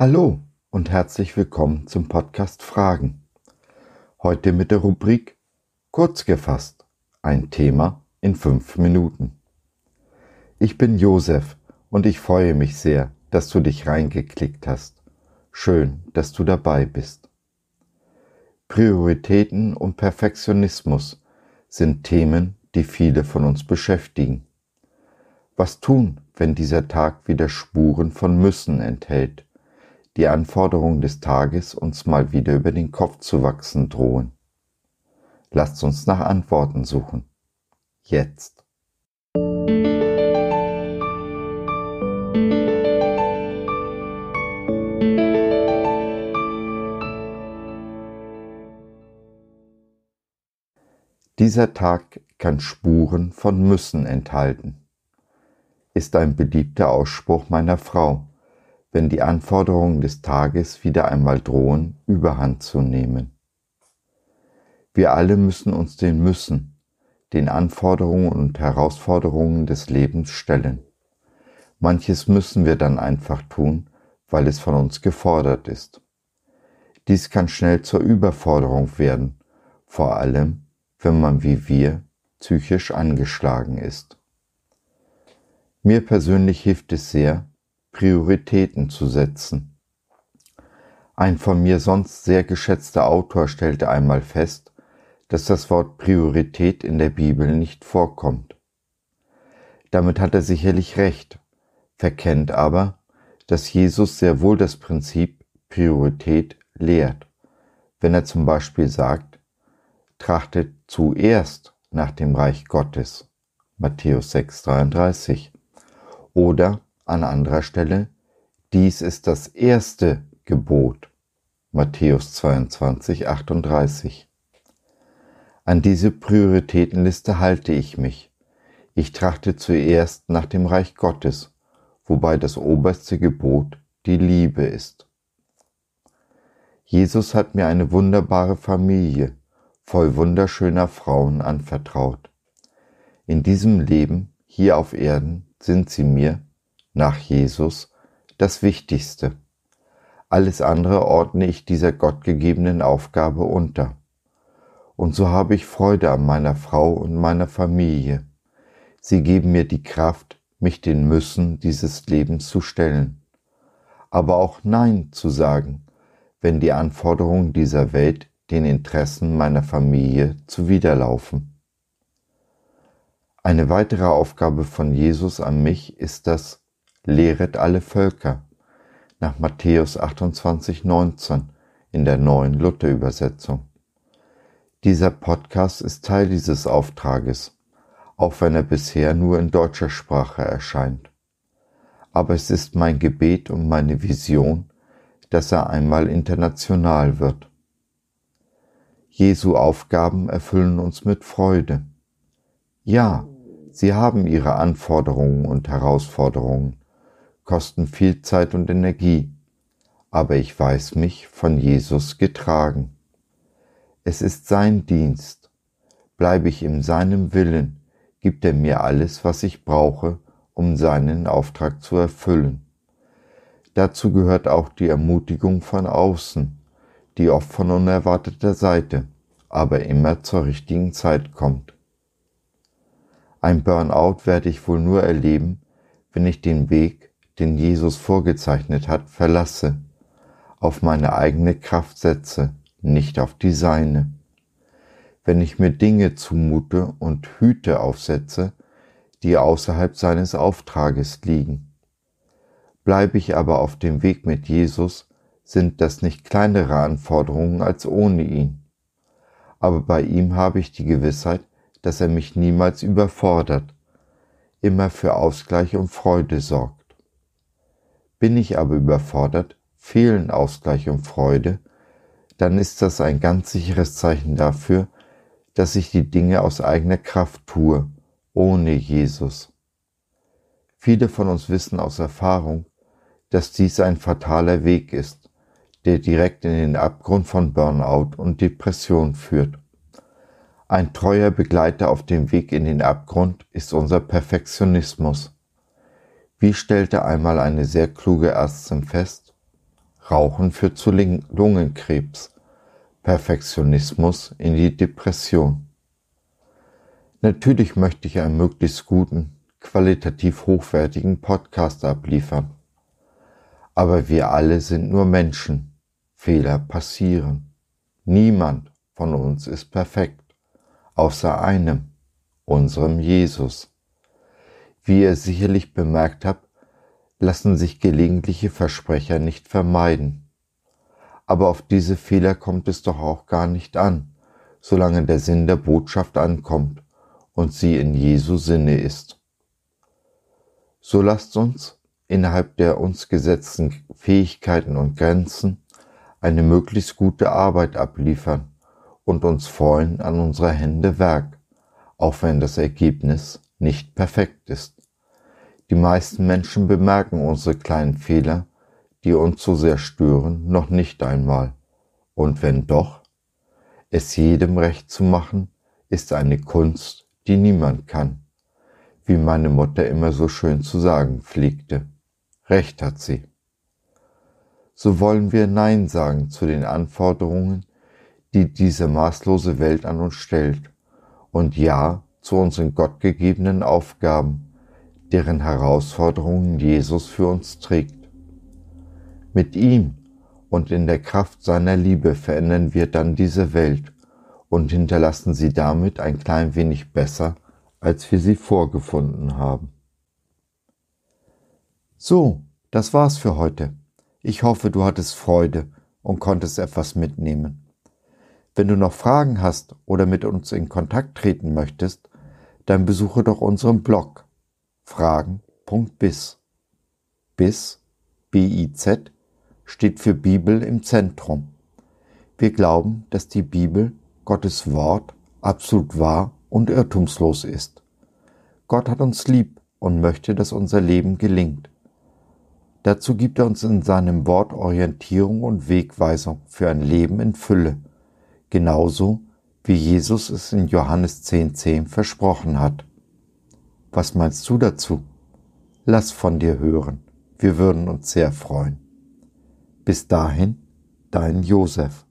Hallo und herzlich willkommen zum Podcast Fragen. Heute mit der Rubrik Kurz gefasst, ein Thema in fünf Minuten. Ich bin Josef und ich freue mich sehr, dass du dich reingeklickt hast. Schön, dass du dabei bist. Prioritäten und Perfektionismus sind Themen, die viele von uns beschäftigen. Was tun, wenn dieser Tag wieder Spuren von Müssen enthält, die Anforderungen des Tages uns mal wieder über den Kopf zu wachsen drohen? Lasst uns nach Antworten suchen. Jetzt. Dieser Tag kann Spuren von müssen enthalten, ist ein beliebter Ausspruch meiner Frau, wenn die Anforderungen des Tages wieder einmal drohen, überhand zu nehmen. Wir alle müssen uns den Müssen, den Anforderungen und Herausforderungen des Lebens stellen. Manches müssen wir dann einfach tun, weil es von uns gefordert ist. Dies kann schnell zur Überforderung werden, vor allem wenn man wie wir psychisch angeschlagen ist. Mir persönlich hilft es sehr, Prioritäten zu setzen. Ein von mir sonst sehr geschätzter Autor stellte einmal fest, dass das Wort Priorität in der Bibel nicht vorkommt. Damit hat er sicherlich recht, verkennt aber, dass Jesus sehr wohl das Prinzip Priorität lehrt, wenn er zum Beispiel sagt, trachtet zuerst nach dem Reich Gottes. Matthäus 6,33. Oder an anderer Stelle, dies ist das erste Gebot. Matthäus 22, 38. An diese Prioritätenliste halte ich mich. Ich trachte zuerst nach dem Reich Gottes, wobei das oberste Gebot die Liebe ist. Jesus hat mir eine wunderbare Familie, voll wunderschöner Frauen anvertraut. In diesem Leben hier auf Erden sind sie mir, nach Jesus, das Wichtigste. Alles andere ordne ich dieser gottgegebenen Aufgabe unter. Und so habe ich Freude an meiner Frau und meiner Familie. Sie geben mir die Kraft, mich den Müssen dieses Lebens zu stellen. Aber auch Nein zu sagen, wenn die Anforderungen dieser Welt den Interessen meiner Familie zuwiderlaufen. Eine weitere Aufgabe von Jesus an mich ist das Lehret alle Völker nach Matthäus 28, 19 in der neuen Luther-Übersetzung. Dieser Podcast ist Teil dieses Auftrages, auch wenn er bisher nur in deutscher Sprache erscheint. Aber es ist mein Gebet und meine Vision, dass er einmal international wird. Jesu Aufgaben erfüllen uns mit Freude. Ja, sie haben ihre Anforderungen und Herausforderungen, kosten viel Zeit und Energie, aber ich weiß mich von Jesus getragen. Es ist sein Dienst. Bleibe ich in seinem Willen, gibt er mir alles, was ich brauche, um seinen Auftrag zu erfüllen. Dazu gehört auch die Ermutigung von außen, die oft von unerwarteter Seite, aber immer zur richtigen Zeit kommt. Ein Burnout werde ich wohl nur erleben, wenn ich den Weg, den Jesus vorgezeichnet hat, verlasse, auf meine eigene Kraft setze, nicht auf die seine. Wenn ich mir Dinge zumute und Hüte aufsetze, die außerhalb seines Auftrages liegen. Bleibe ich aber auf dem Weg mit Jesus, sind das nicht kleinere Anforderungen als ohne ihn. Aber bei ihm habe ich die Gewissheit, dass er mich niemals überfordert, immer für Ausgleich und Freude sorgt. Bin ich aber überfordert, fehlen Ausgleich und Freude, dann ist das ein ganz sicheres Zeichen dafür, dass ich die Dinge aus eigener Kraft tue, ohne Jesus. Viele von uns wissen aus Erfahrung, dass dies ein fataler Weg ist der direkt in den Abgrund von Burnout und Depression führt. Ein treuer Begleiter auf dem Weg in den Abgrund ist unser Perfektionismus. Wie stellte einmal eine sehr kluge Ärztin fest? Rauchen führt zu Lungenkrebs, Perfektionismus in die Depression. Natürlich möchte ich einen möglichst guten, qualitativ hochwertigen Podcast abliefern. Aber wir alle sind nur Menschen. Fehler passieren. Niemand von uns ist perfekt, außer einem, unserem Jesus. Wie ihr sicherlich bemerkt habt, lassen sich gelegentliche Versprecher nicht vermeiden. Aber auf diese Fehler kommt es doch auch gar nicht an, solange der Sinn der Botschaft ankommt und sie in Jesu Sinne ist. So lasst uns innerhalb der uns gesetzten Fähigkeiten und Grenzen eine möglichst gute Arbeit abliefern und uns freuen an unserer Hände Werk, auch wenn das Ergebnis nicht perfekt ist. Die meisten Menschen bemerken unsere kleinen Fehler, die uns so sehr stören, noch nicht einmal. Und wenn doch, es jedem recht zu machen, ist eine Kunst, die niemand kann, wie meine Mutter immer so schön zu sagen pflegte. Recht hat sie. So wollen wir Nein sagen zu den Anforderungen, die diese maßlose Welt an uns stellt, und Ja zu unseren gottgegebenen Aufgaben, deren Herausforderungen Jesus für uns trägt. Mit ihm und in der Kraft seiner Liebe verändern wir dann diese Welt und hinterlassen sie damit ein klein wenig besser, als wir sie vorgefunden haben. So, das war's für heute. Ich hoffe, du hattest Freude und konntest etwas mitnehmen. Wenn du noch Fragen hast oder mit uns in Kontakt treten möchtest, dann besuche doch unseren Blog fragen.biz. Biz, B-I-Z, steht für Bibel im Zentrum. Wir glauben, dass die Bibel, Gottes Wort, absolut wahr und irrtumslos ist. Gott hat uns lieb und möchte, dass unser Leben gelingt. Dazu gibt er uns in seinem Wort Orientierung und Wegweisung für ein Leben in Fülle, genauso wie Jesus es in Johannes 10.10 10 versprochen hat. Was meinst du dazu? Lass von dir hören. Wir würden uns sehr freuen. Bis dahin, dein Josef.